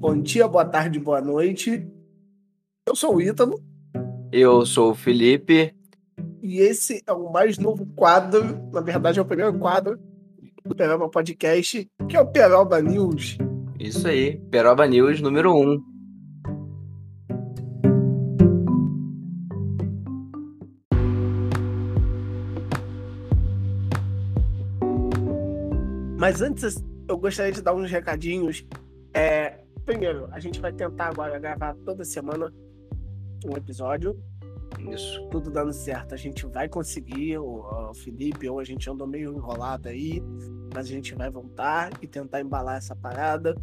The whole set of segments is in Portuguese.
Bom dia, boa tarde, boa noite. Eu sou o Ítalo. Eu sou o Felipe. E esse é o mais novo quadro, na verdade é o primeiro quadro do Peroba Podcast, que é o Peroba News. Isso aí, Peroba News número 1. Um. Mas antes, eu gostaria de dar uns recadinhos. É, primeiro, a gente vai tentar agora gravar toda semana um episódio. Isso. Tudo dando certo. A gente vai conseguir, o, o Felipe ou a gente andou meio enrolado aí, mas a gente vai voltar e tentar embalar essa parada.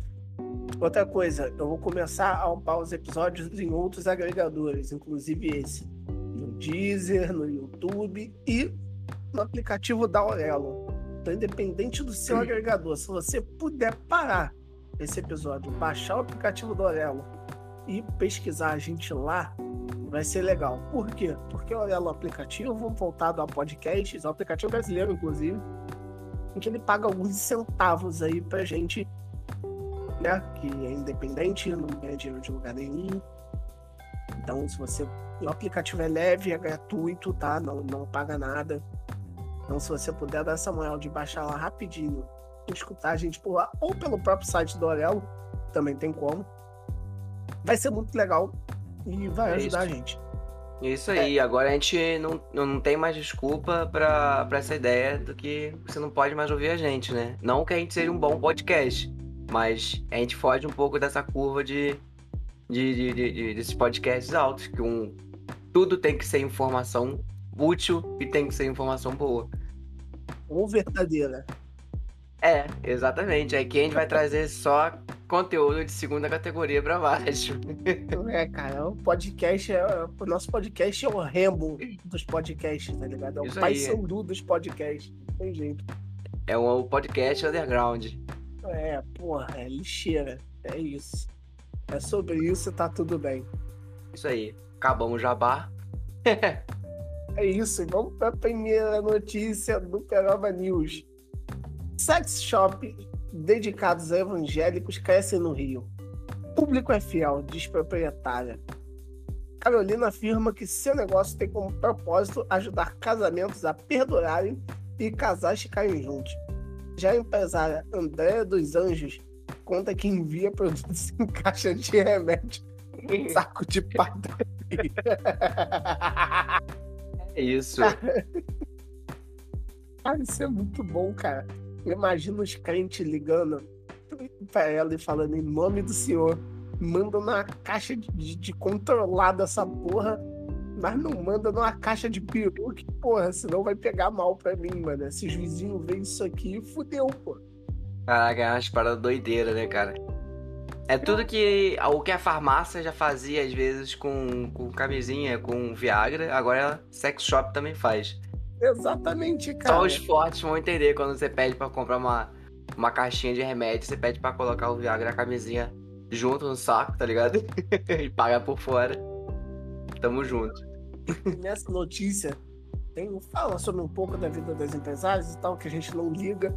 Outra coisa, eu vou começar a upar os episódios em outros agregadores, inclusive esse. No Deezer, no YouTube e no aplicativo da Aurelo. Então, independente do seu agregador, se você puder parar esse episódio, baixar o aplicativo do Aurelo e pesquisar a gente lá, vai ser legal. Por quê? Porque o Aurelo é um aplicativo voltado a podcasts, é um aplicativo brasileiro, inclusive, em que ele paga alguns centavos aí pra gente, né? Que é independente, não ganha dinheiro de lugar nenhum. Então, se você. O aplicativo é leve, é gratuito, tá? Não, não paga nada. Então, se você puder dar essa moral de baixar lá rapidinho, escutar a gente por lá, ou pelo próprio site do Aurelo, também tem como. Vai ser muito legal e vai ajudar Isso. a gente. Isso aí, agora a gente não, não tem mais desculpa pra, pra essa ideia do que você não pode mais ouvir a gente, né? Não que a gente seja um bom podcast, mas a gente foge um pouco dessa curva de, de, de, de- de- desses podcasts altos, que um, tudo tem que ser informação útil e tem que ser informação boa. Ou verdadeira. É, exatamente. Aqui a gente vai trazer só conteúdo de segunda categoria pra baixo. É, cara, o podcast é. O nosso podcast é o Rambo dos podcasts, tá ligado? É o pai sandu dos podcasts. Não tem jeito. É um podcast underground. É, porra, é lixeira. É isso. É sobre isso e tá tudo bem. Isso aí. Acabamos o jabá. É isso, vamos para a primeira notícia do Peroba News. Sex shop dedicados a evangélicos crescem no Rio. Público é fiel, diz proprietária. Carolina afirma que seu negócio tem como propósito ajudar casamentos a perdurarem e casais ficarem juntos. Já a empresária Andréa dos Anjos conta que envia produtos em caixa de remédio, em saco de padaria. É isso. Cara, isso é muito bom, cara. Imagina os crentes ligando pra ela e falando em nome do Senhor. Manda numa caixa de, de, controlado essa porra, mas não manda numa caixa de peru, que porra, senão vai pegar mal pra mim, mano. Se os vizinhos verem isso aqui, fudeu, pô. Caraca, é umas paradas doideiras, né, cara? É tudo que o que a farmácia já fazia às vezes com, com camisinha, com Viagra, agora a sex shop também faz. Exatamente, cara. Só os fortes vão entender quando você pede pra comprar uma, uma caixinha de remédio, você pede pra colocar o Viagra e a camisinha junto no saco, tá ligado? e paga por fora. Tamo junto. nessa notícia tem, fala sobre um pouco da vida das empresárias e tal, que a gente não liga,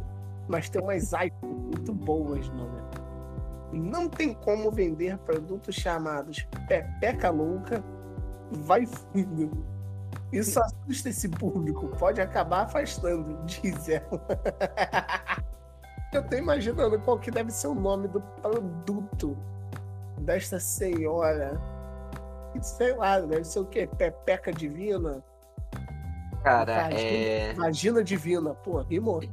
mas tem umas items muito boas, mano. Não tem como vender produtos chamados Pepeca Louca, vai fundo. Isso assusta esse público, pode acabar afastando, diz ela. Eu tô imaginando qual que deve ser o nome do produto desta senhora. Sei lá, deve ser o quê? Pepeca Divina? Cara, Vagina- é. Vagina Divina, pô, rimou.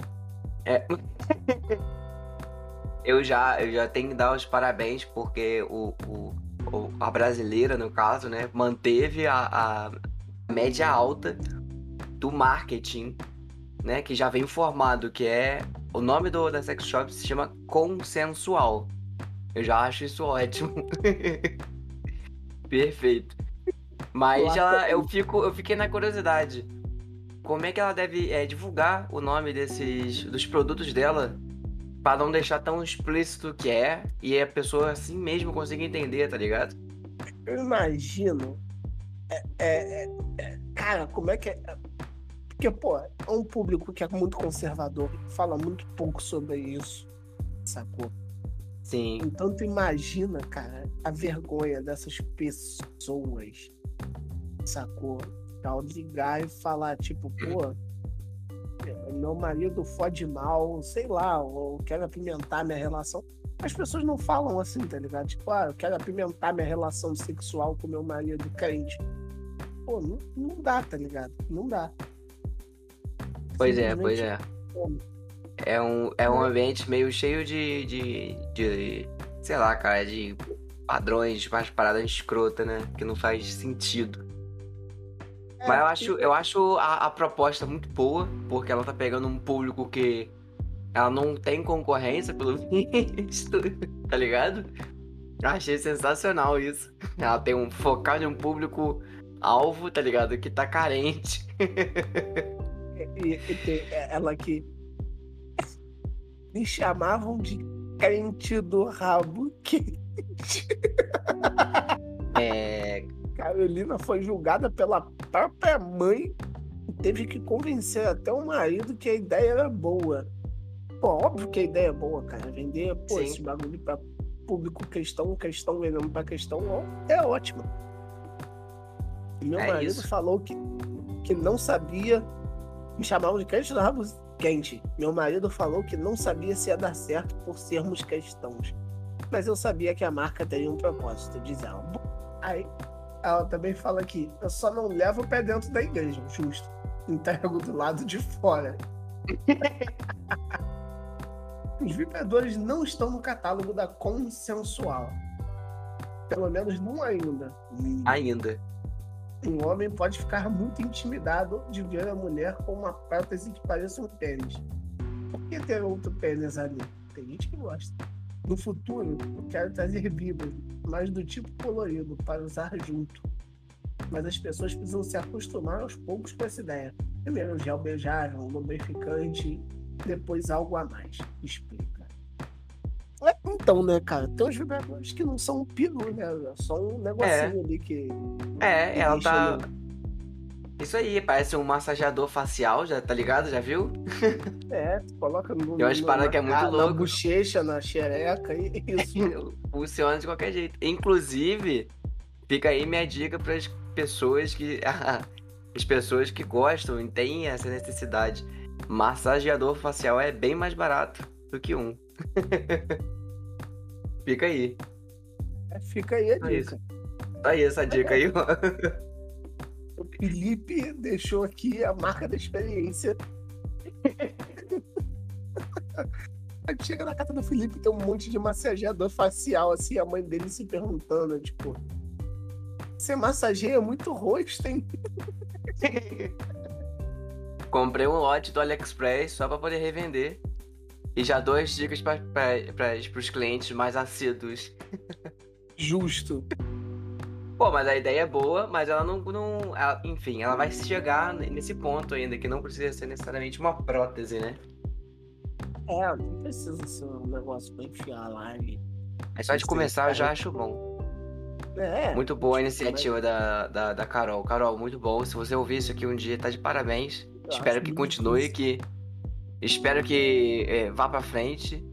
É. eu já, eu já tenho que dar os parabéns porque o, o, o- a brasileira, no caso, né, manteve a, a média alta do marketing, né, que já vem formado, que é o nome do, da sex shop se chama Consensual. Eu já acho isso ótimo. Perfeito. Mas ela, eu fico, eu fiquei na curiosidade. Como é que ela deve é, divulgar o nome desses dos produtos dela Pra não deixar tão explícito que é e a pessoa assim mesmo consiga entender, tá ligado? Eu imagino. É- é- é- cara, como é que é? Porque, pô, é um público que é muito conservador, fala muito pouco sobre isso, sacou? Sim. Então tu imagina, cara, a vergonha dessas pessoas, sacou? Ao ligar e falar, tipo, pô, meu marido fode mal, sei lá, ou quero apimentar minha relação. As pessoas não falam assim, tá ligado? Tipo, ah, eu quero apimentar minha relação sexual com meu marido crente. Pô, não, não dá, tá ligado? Não dá. Pois é, pois é. É um, é um ambiente meio cheio de, de, de, sei lá, cara, de padrões, mais paradas escrota, né? Que não faz sentido. É, Mas eu acho, eu acho a, a, proposta muito boa, porque ela tá pegando um público que ela não tem concorrência, pelo visto, tá ligado? Achei sensacional isso. Ela tem um focar de um público alvo, tá ligado? Que tá carente. ela que me chamavam de crente do rabo quente. É. Carolina foi julgada pela própria mãe e teve que convencer até o marido que a ideia era boa. Pô, óbvio que a ideia é boa, cara. Vender, pô, Sim. esse bagulho pra público cristão, cristão vendendo pra cristão, é ótimo. Meu é marido isso. falou que, que não sabia. Me chamavam de rabo quente. Meu marido falou que não sabia se ia dar certo por sermos cristãos. Mas eu sabia que a marca teria um propósito, diz ela. Aí, ela também fala que eu só não levo o pé dentro da igreja, justo. Entrego do lado de fora. Os vibradores não estão no catálogo da Consensual. Pelo menos não ainda. Ainda. Um homem pode ficar muito intimidado de ver a mulher com uma prótese que pareça um pênis. Por que ter outro pênis ali? Tem gente que gosta. No futuro, eu quero trazer vibras, mas do tipo colorido, para usar junto. Mas as pessoas precisam se acostumar aos poucos com essa ideia. Primeiro gel beijável, lubrificante, depois algo a mais. Explica. É, então, né, cara, tem uns vibradores que não são um peru, né? É só um negocinho é. ali que. É, que ela tá. Isso aí, parece um massageador facial, já tá ligado? Já viu? É, coloca no. Tem umas paradas que é muito louco. Na bochecha, na xereca, e isso. Funciona de qualquer jeito. Inclusive, fica aí minha dica para as pessoas que. as pessoas que gostam e têm essa necessidade. Massageador facial é bem mais barato do que um. Fica aí. É, fica aí a dica. Isso. Tá aí essa dica aí, O Felipe deixou aqui a marca da experiência. Chega na casa do Felipe, tem um monte de massageador facial, assim, a mãe dele se perguntando, tipo, você massageia muito rosto, hein? Comprei um lote do AliExpress só para poder revender. E já dou as dicas para os clientes mais assíduos. Justo. Pô, mas a ideia é boa, mas ela não. não ela, enfim, ela vai chegar nesse ponto ainda, que não precisa ser necessariamente uma prótese, né? É, não precisa ser um negócio pra enfiar lá e. Mas só de começar eu já acho bom. É. Muito boa a iniciativa da, da, da, Carol. Carol, muito bom. Se você ouvir isso aqui um dia, tá de parabéns. Eu espero que continue, difícil. que. Espero que é, vá pra frente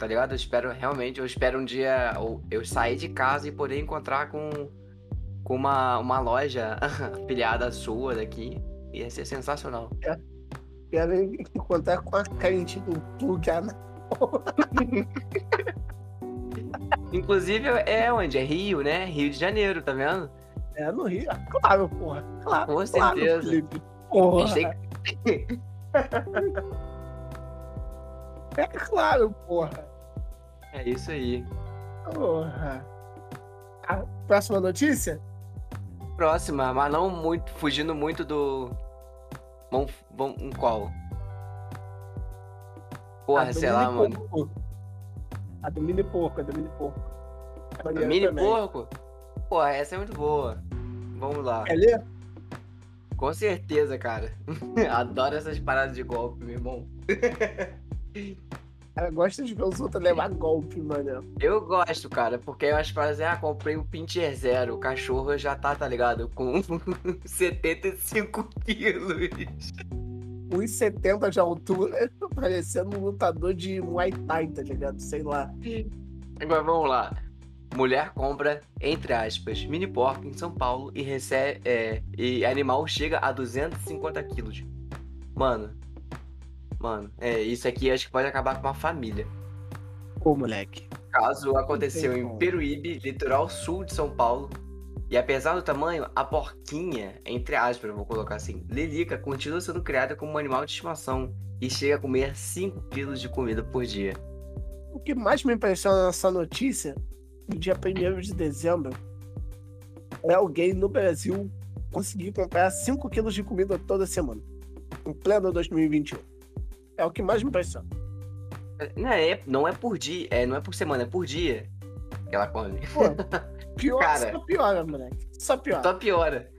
tá ligado? Eu espero realmente, eu espero um dia eu sair de casa e poder encontrar com, com uma, uma loja afiliada sua daqui. Ia ser sensacional. É. Quero encontrar com a crente do plug Inclusive é onde? É Rio, né? Rio de Janeiro, tá vendo? É no Rio. Claro, porra. Claro. Com certeza. Claro, porra. É claro, porra. É isso aí. Porra. A próxima notícia? Próxima, mas não muito, fugindo muito do. Vamos, vamos, um qual? Porra, sei lá, mano. Porco. A do mini porco, a do mini porco. A do mini também. porco? Porra, essa é muito boa. Vamos lá. Quer ler? Com certeza, cara. Adoro essas paradas de golpe, meu irmão. Ela gosta de ver os outros levar golpe, mano. Eu gosto, cara, porque eu acho que assim, ah, comprei um Pinter Zero. O cachorro já tá, tá ligado? Com 75 quilos. 1,70 de altura, parecendo um lutador de Muay Thai, tá ligado? Sei lá. Agora vamos lá. Mulher compra, entre aspas, mini porco em São Paulo e recebe. É, e animal chega a 250 quilos. Mano. Mano, é, isso aqui acho que pode acabar com uma família. Ô, moleque. Caso aconteceu em Peruíbe, litoral sul de São Paulo. E apesar do tamanho, a porquinha, entre aspas, vou colocar assim, Lilica, continua sendo criada como um animal de estimação e chega a comer 5 quilos de comida por dia. O que mais me impressiona nessa notícia, no dia 1 de dezembro, é alguém no Brasil conseguir comprar 5 quilos de comida toda semana, em pleno 2021. É o que mais me impressiona. Não é, não é por dia, é, não é por semana, é por dia que ela come. Pô, pior, Cara, só piora, moleque. Só piora. Só piora.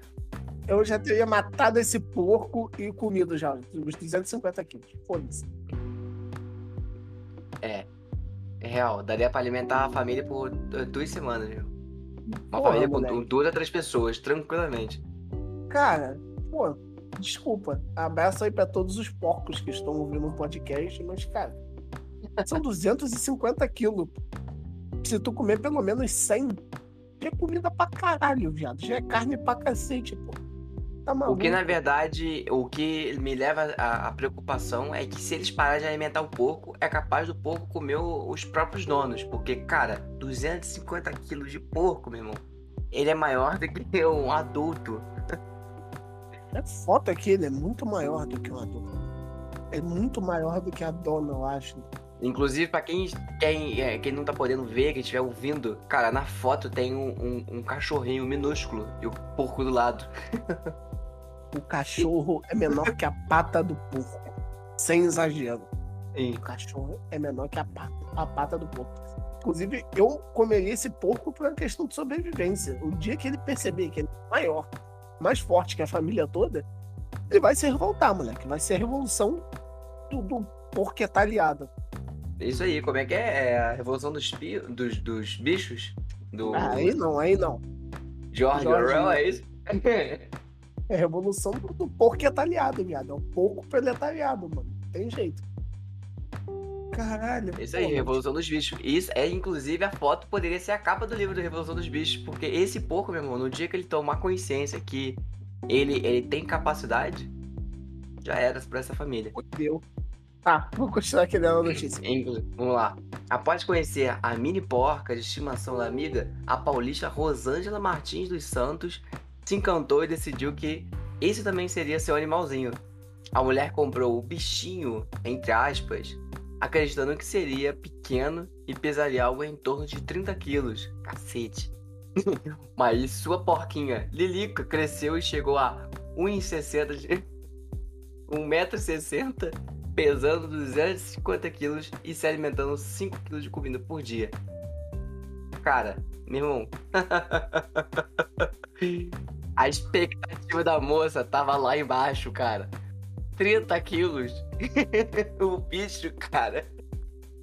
Eu já teria matado esse porco e comido já, uns 250 quilos. Foda-se. É. É real. Daria pra alimentar a família por duas semanas, viu? Uma Porra, família com duas a três pessoas, tranquilamente. Cara, pô, desculpa. Abraço aí pra todos os porcos que estão ouvindo o podcast, mas, cara, são 250 quilos. Se tu comer pelo menos 100, já é comida pra caralho, viado. Já é carne pra cacete, pô. Tá maluco. O que, na verdade, o que me leva à, preocupação é que se eles pararem de alimentar o porco, é capaz do porco comer os próprios donos. Porque, cara, 250 quilos de porco, meu irmão, ele é maior do que um adulto. É foto aqui, ele é muito maior do que um adulto. É muito maior do que a dona, eu acho. Inclusive, pra quem, quem, é, quem não tá podendo ver, quem estiver ouvindo, cara, na foto tem um, um, um cachorrinho minúsculo e o porco do lado. o cachorro é menor que a pata do porco. Sem exagero. Sim. O cachorro é menor que a pata, a pata do porco. Inclusive, eu comeria esse porco por uma questão de sobrevivência. O dia que ele perceber que ele é maior, mais forte que a família toda, ele vai se revoltar, moleque. Vai ser a revolução do, do porco aliado. Isso aí, como é que é? É a revolução dos, dos, dos bichos? Do... Ah, aí não, aí não. George, George Orwell, é isso? É a revolução do, do porquetariado, viado. É o porco proletariado, mano. Tem jeito. Caralho. Isso aí, pô, Revolução dos Bichos. Isso é, inclusive, a foto poderia ser a capa do livro da Revolução dos Bichos. Porque esse porco, meu irmão, no dia que ele tomar consciência que ele, ele tem capacidade, já era pra essa família. Fudeu. Tá, vou continuar aqui dando a notícia. Vamos lá. Após conhecer a mini porca de estimação da amiga, a paulista Rosângela Martins dos Santos se encantou e decidiu que esse também seria seu animalzinho. A mulher comprou o bichinho, entre aspas, acreditando que seria pequeno e pesaria algo em torno de 30 quilos. Cacete. Mas sua porquinha Lilica cresceu e chegou a 1,60 de... 1,60m, pesando 250 quilos e se alimentando 5 quilos de comida por dia. Cara, meu irmão. A expectativa da moça tava lá embaixo, cara. 30 quilos. o bicho, cara.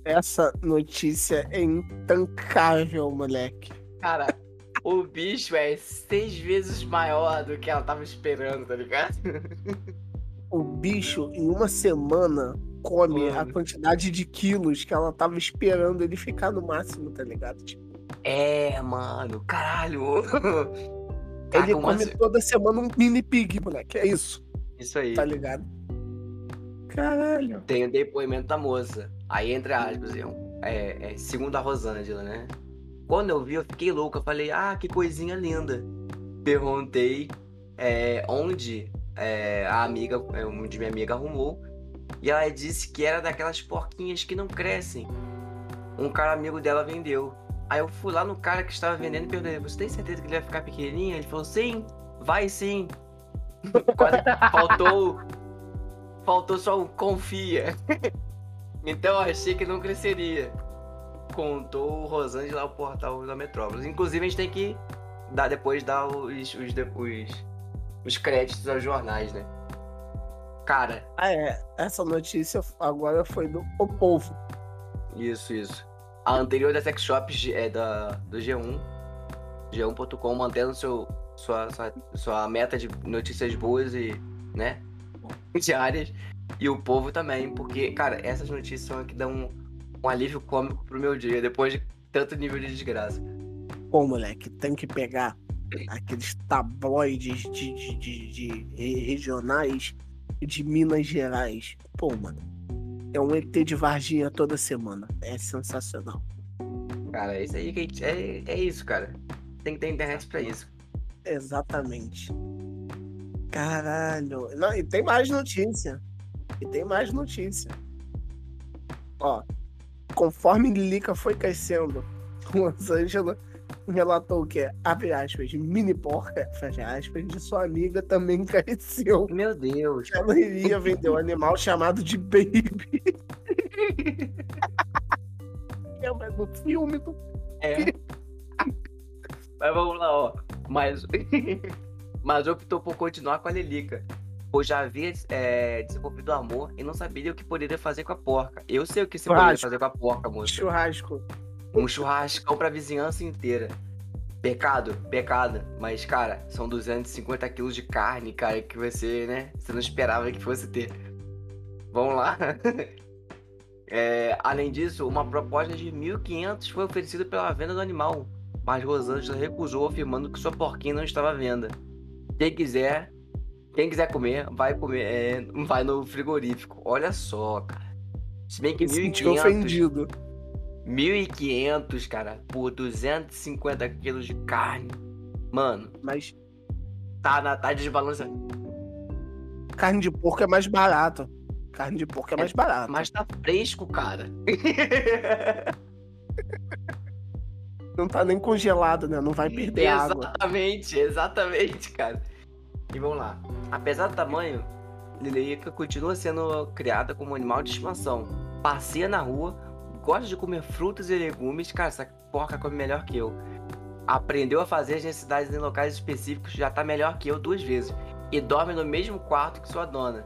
Essa notícia é intancável, moleque. Cara, o bicho é seis vezes maior do que ela tava esperando, tá ligado? O bicho, em uma semana, come Mano. a quantidade de quilos que ela tava esperando ele ficar no máximo, tá ligado? Tipo... É, mano, caralho. Ele come toda semana um mini pig, moleque. É isso. Isso aí. Tá ligado? Caralho. Tem o depoimento da moça. Aí, entre aspas, é, é, segundo a Rosângela, né? Quando eu vi, eu fiquei louco. Eu falei, ah, que coisinha linda. Perguntei é, onde é, a amiga, é, onde minha amiga arrumou. E ela disse que era daquelas porquinhas que não crescem. Um cara amigo dela vendeu. Aí eu fui lá no cara que estava vendendo e perguntei: Você tem certeza que ele vai ficar pequenininho? Ele falou: Sim, vai sim. Quase faltou. Faltou só um confia. então eu achei que não cresceria. Contou o Rosângela o portal da Metrópolis. Inclusive a gente tem que dar depois dar os, os, os, os créditos aos jornais, né? Cara. Ah, é. Essa notícia agora foi do O Povo. Isso, isso. A anterior da Sex Shop é da, do G1. G1.com mantendo seu, sua, sua, sua meta de notícias boas e, né? Diárias. E o povo também, porque, cara, essas notícias são que dão um, um alívio cômico pro meu dia. Depois de tanto nível de desgraça. Pô, moleque, tem que pegar aqueles tabloides de, de, de, de regionais de Minas Gerais. Pô, mano. É um ET de Varginha toda semana. É sensacional. Cara, é isso aí que gente, é, é isso, cara. Tem que ter internet pra isso. Exatamente. Caralho. Não, e tem mais notícia. E tem mais notícia. Ó, conforme Lilica foi crescendo, Los Angeles relatou que, abre aspas, mini porca, fecha aspas, de sua amiga também cresceu. Meu Deus. Ela iria vender um animal chamado de Baby. é no filme do. É. Mas vamos lá, ó. Mas, mas optou por continuar com a Lilica. Pois já havia é, desenvolvido amor e não sabia o que poderia fazer com a porca. Eu sei o que se poderia fazer com a porca, moça. Churrasco. Um churrascão pra vizinhança inteira. Pecado, pecado. Mas, cara, são 250 quilos de carne, cara, que você, né? Você não esperava que fosse ter. Vamos lá. É, além disso, uma proposta de 1.500 foi oferecida pela venda do animal. Mas Rosângela recusou, afirmando que sua porquinha não estava à venda. Quem quiser, quem quiser comer, vai comer, é, vai no frigorífico. Olha só, cara. Se bem que Me sentiu 1.500 ofendido. 1.500, cara, por 250 quilos de carne. Mano, Mas tá, na, tá desbalanceado. carne de porco é mais barato. Carne de porco é mais barato. Mas tá fresco, cara. Não tá nem congelado, né? Não vai perder água. exatamente, exatamente, cara. E vamos lá. Apesar do tamanho, Lilica continua sendo criada como animal de estimação. Passeia na rua, gosta de comer frutas e legumes. Cara, essa porca come melhor que eu. Aprendeu a fazer as necessidades em locais específicos, já tá melhor que eu duas vezes. E dorme no mesmo quarto que sua dona.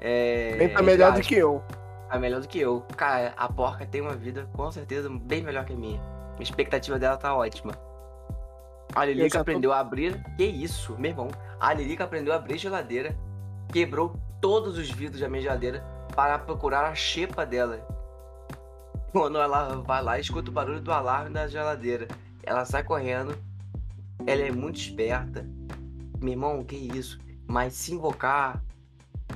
É. Tá melhor do que eu. Tá melhor do que eu. Cara, a porca tem uma vida com certeza bem melhor que a minha. A expectativa dela tá ótima. A Lilica tô- aprendeu a abrir. Que isso, meu irmão? A Lilica aprendeu a abrir geladeira, quebrou todos os vidros da minha geladeira para procurar a xepa dela. Quando ela vai lá, escuta o barulho do alarme da geladeira. Ela sai correndo. Ela é muito esperta. Meu irmão, que isso? Mas se invocar,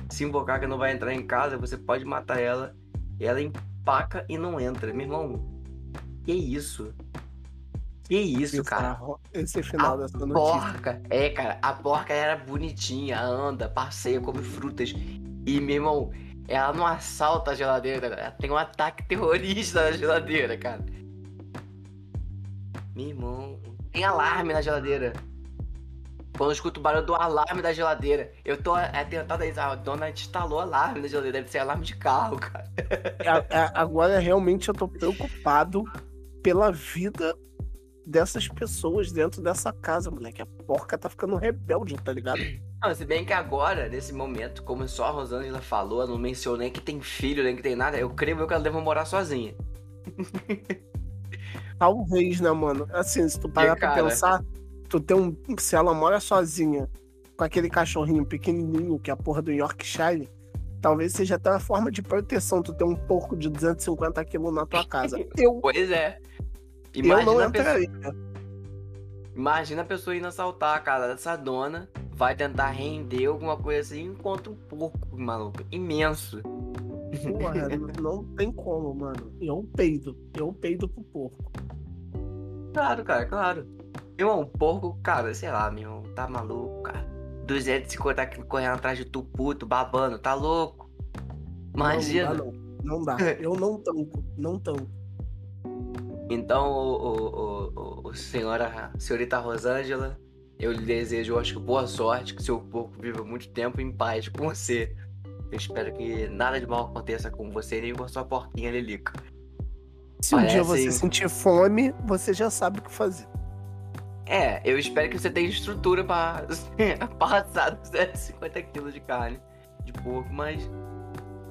se invocar que não vai entrar em casa, você pode matar ela. Ela empaca e não entra. Meu irmão, que isso? Que isso, cara? Bizarro. Esse final A dessa notícia. porca, é, cara, a porca era bonitinha, anda, passeia, come frutas. E, meu irmão, ela não assalta a geladeira, ela tem um ataque terrorista na geladeira, cara. Meu irmão, tem alarme na geladeira. Quando eu escuto o barulho do alarme da geladeira, eu tô é, tentado aí, a dona instalou alarme na geladeira, deve ser alarme de carro, cara. A- a- Agora realmente eu tô preocupado pela vida dessas pessoas dentro dessa casa, moleque. A porca tá ficando rebelde, tá ligado? Não, se bem que agora, nesse momento, como só a Rosângela falou, eu não mencionei que tem filho, nem que tem nada, eu creio que ela deve morar sozinha. Talvez, né, mano? Assim, se tu parar pra cara? pensar, tu tem um. Se ela mora sozinha com aquele cachorrinho pequenininho, que é a porra do Yorkshire, talvez seja até uma forma de proteção tu ter um porco de 250 quilos na tua casa. Eu, Pois é. Eu não Imagina a, pessoa, entraria. imagina a pessoa indo assaltar a casa dessa dona, vai tentar render alguma coisa assim, encontra um porco, maluco, imenso. Porra, não tem como, mano. Eu peido. Eu peido pro porco. Claro, cara, claro. Meu irmão, porco, cara, sei lá, meu irmão, tá maluco, cara. 250 quilos correndo atrás de tu, puto, babando, tá louco? Imagina. Não, dá, não. Não dá. Eu não tanco. Não tanco. Então, o, o, o, senhora, senhorita Rosângela, eu lhe desejo, eu acho que boa sorte, que seu porco viva muito tempo em paz com você. Eu espero que nada de mal aconteça com você nem com a sua porquinha Lilica. Se um dia Parece- você sentir fome, você já sabe o que fazer. É, eu espero que você tenha estrutura pra passar dos 150 quilos de carne de porco, mas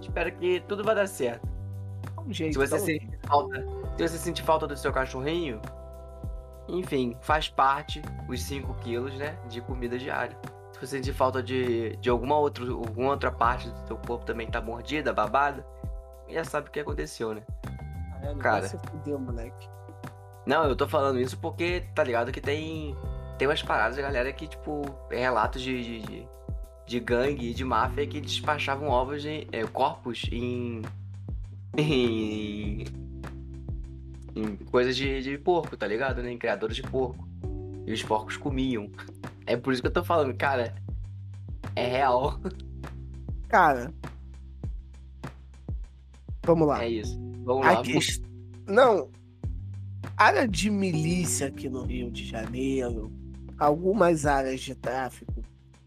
espero que tudo vai dar certo. Um jeito. Se você um sentir falta, se você sentir falta do seu cachorrinho, enfim, faz parte os 5 quilos, né, de comida diária. Se você sentir falta de, de alguma, outro, alguma outra parte do seu corpo também tá mordida, babada, já sabe o que aconteceu, né? Caralho, Cara. vai se fuder, moleque. Não, eu tô falando isso porque, tá ligado, que tem. Tem umas paradas, galera, que, tipo, é relatos de, de, de, de gangue e de máfia que despachavam ovos de. é, corpos em. em. Em coisas de, de porco, tá ligado? Né? Em criadores de porco. E os porcos comiam. É por isso que eu tô falando, cara. É real. Cara. Vamos lá. É isso. Vamos lá. Não. Área de milícia aqui no Rio de Janeiro, algumas áreas de tráfico,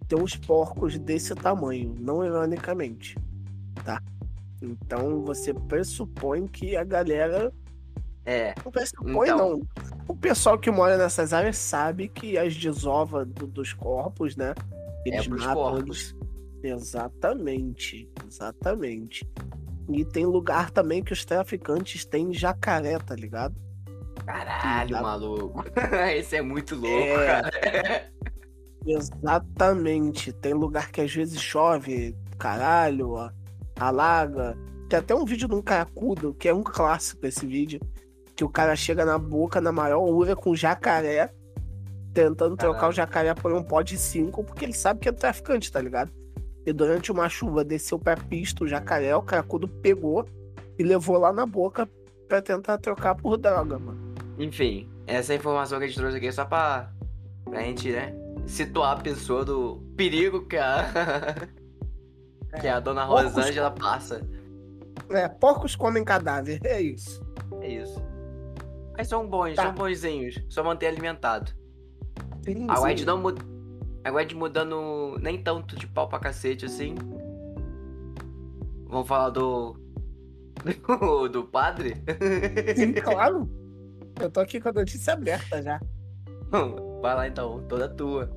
tem uns porcos desse tamanho, não ironicamente, tá? Então você pressupõe que a galera. É, pressupõe, Então. não. O pessoal que mora nessas áreas sabe que as desovas do- dos corpos, né? Eles é matam eles. Exatamente, exatamente. E tem lugar também que os traficantes têm jacaré, tá ligado? Caralho, maluco. Esse é muito louco, É. cara. Exatamente. Tem lugar que às vezes chove, caralho, a- alaga. Tem até um vídeo de um caracudo, que é um clássico esse vídeo, que o cara chega na boca, na maior ura, com jacaré, tentando trocar o jacaré por um pó de 5, porque ele sabe que é traficante, tá ligado? E durante uma chuva desceu pra pista o jacaré, o caracudo pegou e levou lá na boca pra tentar trocar por droga, mano. Enfim, essa informação que a gente trouxe aqui é só pra, pra gente, né, situar a pessoa do perigo que a, que a dona Porcos- Rosângela passa. É, porcos comem cadáver, é isso. É isso. Mas são bons, Tá. são bonzinhos. Só manter alimentado. Sim, A Wed não muda. A Wed mudando nem tanto de pau pra cacete assim. Vamos falar do. Do, do padre? Sim, claro. Eu tô aqui com a notícia aberta já. Vai lá então, toda tua.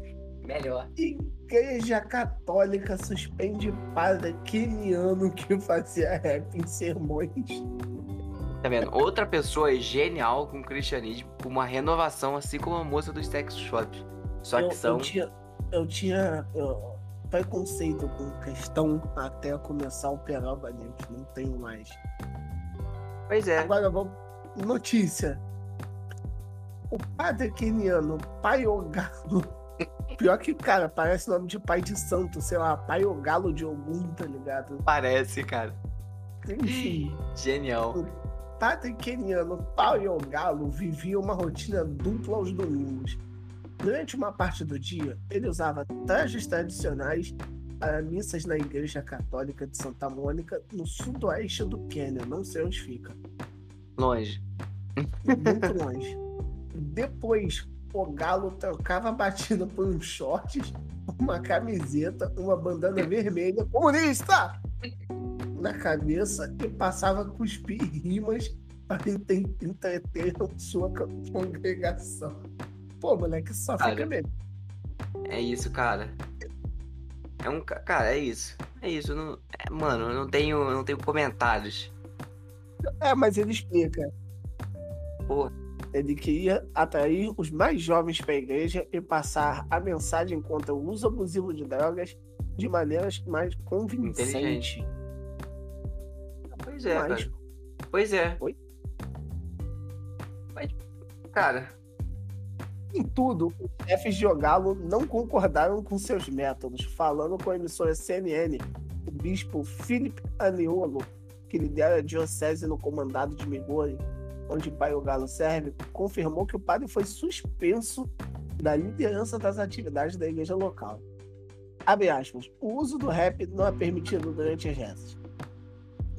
Melhor. Igreja Católica suspende padre keniano que fazia rap em sermões. Tá vendo? Outra pessoa genial com o cristianismo, uma renovação, assim como a moça dos sex shops. Só eu, que são. eu tinha, eu tinha eu, preconceito com questão até começar a operar o Baneiros. Não tenho mais. Pois é. Agora vamos. Notícia. O padre keniano Paiogalo. Pior que, cara, parece nome de pai de santo, sei lá, Paiogalo de algum, tá ligado? Parece, cara. Enfim. Genial. Padre keniano Paiogalo vivia uma rotina dupla aos domingos. Durante uma parte do dia, ele usava trajes tradicionais para missas na Igreja Católica de Santa Mônica, no sudoeste do Quênia, não sei onde fica, Longe. muito longe. Depois, o galo trocava a batida por uns shorts, uma camiseta, uma bandana vermelha comunista na cabeça e passava a cuspir rimas para entreter sua co- congregação. Pô, moleque, só fica Cara. mesmo. É isso, cara. É um. ca- Cara, é isso. É isso. Não... é, mano, eu não tenho, eu não tenho comentários. É, mas ele explica. Porra. Ele queria atrair os mais jovens para a igreja e passar a mensagem contra o uso abusivo de drogas de maneiras mais convincentes. Pois é, Mas- cara. Pois é. Oi? Mas, cara, Em tudo, os chefes de Ogalo não concordaram com seus métodos, falando com a emissora CNN, o bispo Philip Aniolo, que lidera a diocese no comandado de Migori, onde Pai Ogalo serve, confirmou que o padre foi suspenso da liderança das atividades da igreja local. Aspas, o uso do rap não é permitido durante as rezas.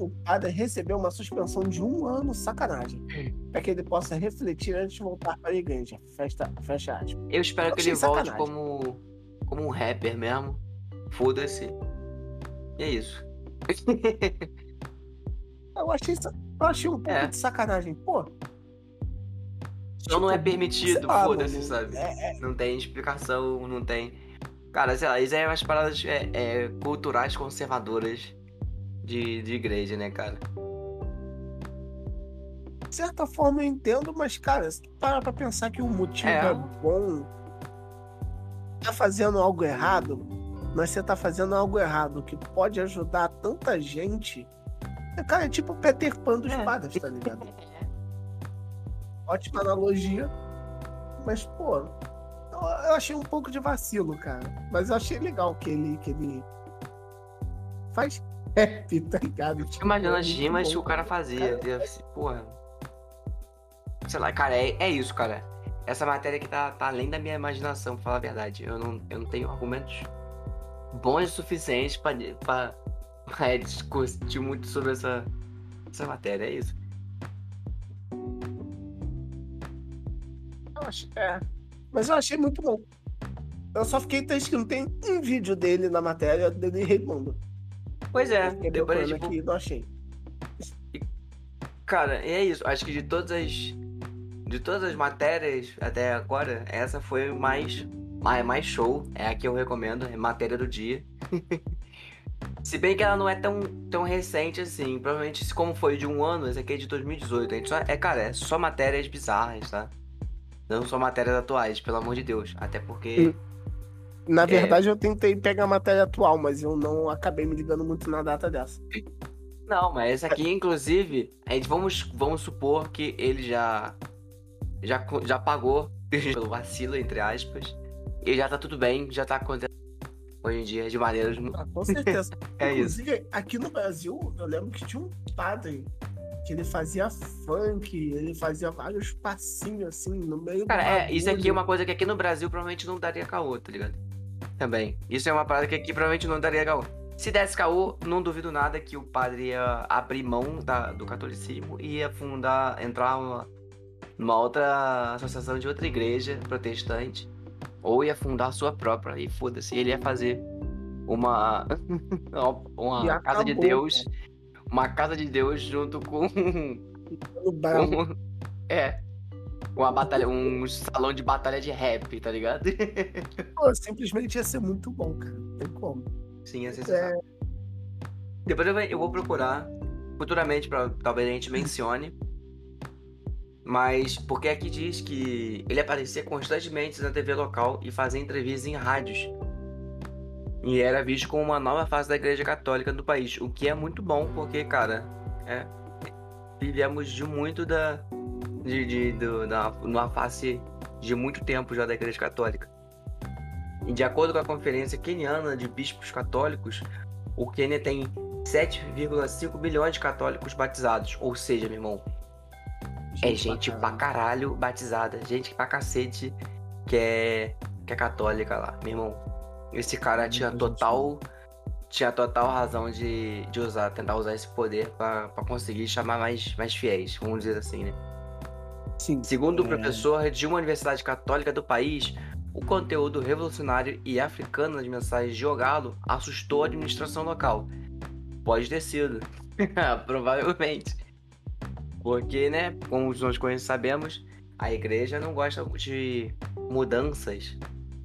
O padre recebeu uma suspensão de um ano, sacanagem, para que ele possa refletir antes de voltar para a igreja. Fecha, fecha aspas. eu espero Eu que ele volte sacanagem. como. como um rapper mesmo. Foda-se. E é isso. Eu achei, eu achei um pouco É. de sacanagem. Pô, Só não é Tipo, permitido, foda-se, sabe? é, Não tem explicação, não tem. Cara, sei lá, isso é umas paradas é, é, culturais conservadoras de, de igreja, né, cara? de certa forma eu entendo, mas, cara, se tu parar pra pensar que o motivo É. é, bom, tá fazendo algo errado, mas você tá fazendo algo errado que pode ajudar tanta gente. É, Cara, é tipo o Peter Pan dos É. padres, tá ligado? ótima analogia. Mas, pô, eu, eu achei um pouco de vacilo, cara. Mas eu achei legal que ele, que ele faz rap, tá ligado? Tipo, Imagina as rimas que o cara fazia. Cara, porra. Sei lá, cara, é, é isso, cara. Essa matéria aqui tá, tá além da minha imaginação, pra falar a verdade. Eu não, eu não tenho argumentos bons o suficientes pra, pra, pra discutir muito sobre essa, essa matéria, é isso. Eu acho, é. Mas eu achei muito bom. Eu só fiquei triste que não tem um vídeo dele na matéria dele Raimundo. Pois é, depois tipo... aqui, não achei. Cara, é isso. Acho que de todas as. De todas as matérias até agora, essa foi mais. Mais, mais show. É a que eu recomendo. É matéria do dia. Se bem que ela não é tão, tão recente assim. Provavelmente, como foi de um ano, esse aqui é de 2018. A gente só, é, cara, é só matérias bizarras, tá? Não só matérias atuais, pelo amor de Deus. Até porque. Hum. Na é. verdade, é... eu tentei pegar a matéria atual, mas eu não acabei me ligando muito na data dessa. Não, mas essa aqui, inclusive, a gente vamos, vamos supor que ele já, já, já pagou pelo vacilo, entre aspas. E já tá tudo bem, já tá acontecendo hoje em dia de maneiras. Ah, com certeza. é Inclusive, isso. aqui no Brasil, eu lembro que tinha um padre que ele fazia funk, ele fazia vários passinhos assim no meio Cara, é, isso aqui é uma coisa que aqui no Brasil provavelmente não daria caô, tá ligado? Também. Isso é uma parada que aqui provavelmente não daria caô. Se desse caô, não duvido nada que o padre ia abrir mão da, do catolicismo e ia fundar, entrar uma, numa outra associação de outra igreja protestante. Ou ia fundar a sua própria. E foda-se, ele ia fazer uma, uma casa de Deus. Uma casa de Deus junto com. com é. Uma batalha, um salão de batalha de rap, tá ligado? Pô, simplesmente ia ser muito bom, cara. Não tem como. Sim, é sensacional. É... Depois eu, vou procurar futuramente para talvez a gente mencione. Mas porque aqui diz que ele aparecia constantemente na TV local e fazia entrevistas em rádios. E era visto como uma nova fase da Igreja Católica do país, o que é muito bom, porque, cara, é, vivemos de muito da, de, de, de, da, numa face de muito tempo já da Igreja Católica. E de acordo com a Conferência Keniana de Bispos Católicos, o Quênia tem 7,5 bilhões de católicos batizados. Ou seja, meu irmão, é gente é gente pra caralho batizada, gente pra cacete que é, que é católica lá, meu irmão. Esse cara tinha total tinha total razão de, de usar, tentar usar esse poder para conseguir chamar mais, mais fiéis, vamos dizer assim, né? Sim. Segundo o é... professor de uma universidade católica do país, o conteúdo revolucionário e africano das mensagens de Ogalo assustou a administração local. Pode ter sido. Provavelmente. Porque, né, como nós sabemos, a igreja não gosta de mudanças.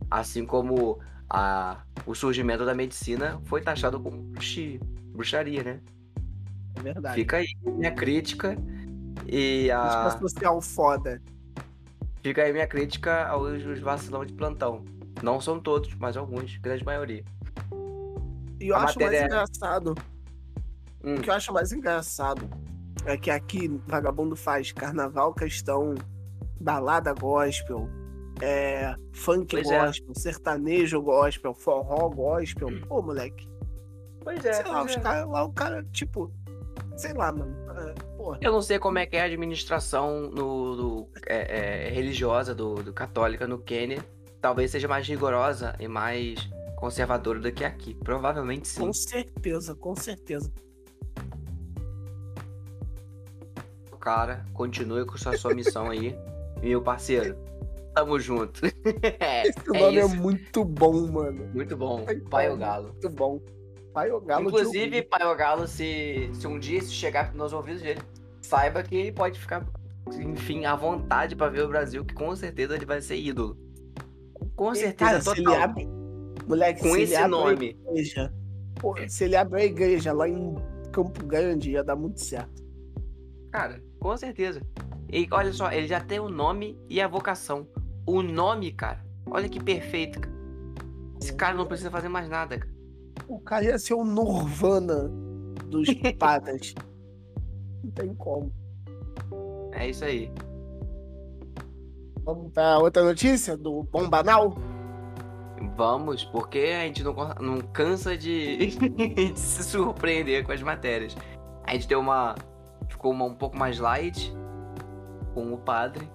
Assim como a, o surgimento da medicina foi taxado como bruxaria, né? É verdade. Fica aí minha crítica e a. Crítica social foda. Fica aí minha crítica aos vacilão de plantão. Não são todos, mas alguns, grande maioria. E eu a acho matéria... mais engraçado. Hum. O que eu acho mais engraçado é que aqui vagabundo faz carnaval questão, balada gospel, é, funk pois é. gospel, é. sertanejo gospel, forró gospel. Hum. Pô, moleque. Pois é. Sei lá, os é. cara, lá o cara, tipo, sei lá, mano. Porra. Eu não sei como é que é a administração no, do, é, é, religiosa do, do católica no Quênia. Talvez seja mais rigorosa e mais conservadora do que aqui. Provavelmente sim. Com certeza, com certeza. Cara, continue com sua, sua missão aí. Meu parceiro, tamo junto. é, Esse nome é, é, muito bom, mano. Muito bom. Pai o Galo. Muito bom. Pai o Galo. Inclusive, Pai o Galo, se, se um dia isso chegar nos ouvidos dele, saiba que ele pode ficar, enfim, à vontade para ver o Brasil, que com certeza ele vai ser ídolo. Com certeza, Cara, total. Se ele abre... Moleque, com esse nome. Igreja, pô, se ele abre a igreja lá em Campo Grande, ia dar muito certo. Cara, com certeza. E olha só, ele já tem o nome e a vocação. O nome, cara, olha que perfeito. Cara. Esse cara não precisa fazer mais nada, cara. O cara ia ser o Nirvana dos patas. Não tem como. É isso aí. Vamos pra outra notícia do Bombanal? Vamos, porque a gente não, não cansa de, de se surpreender com as matérias. A gente deu uma. Ficou uma, um pouco mais light com o padre.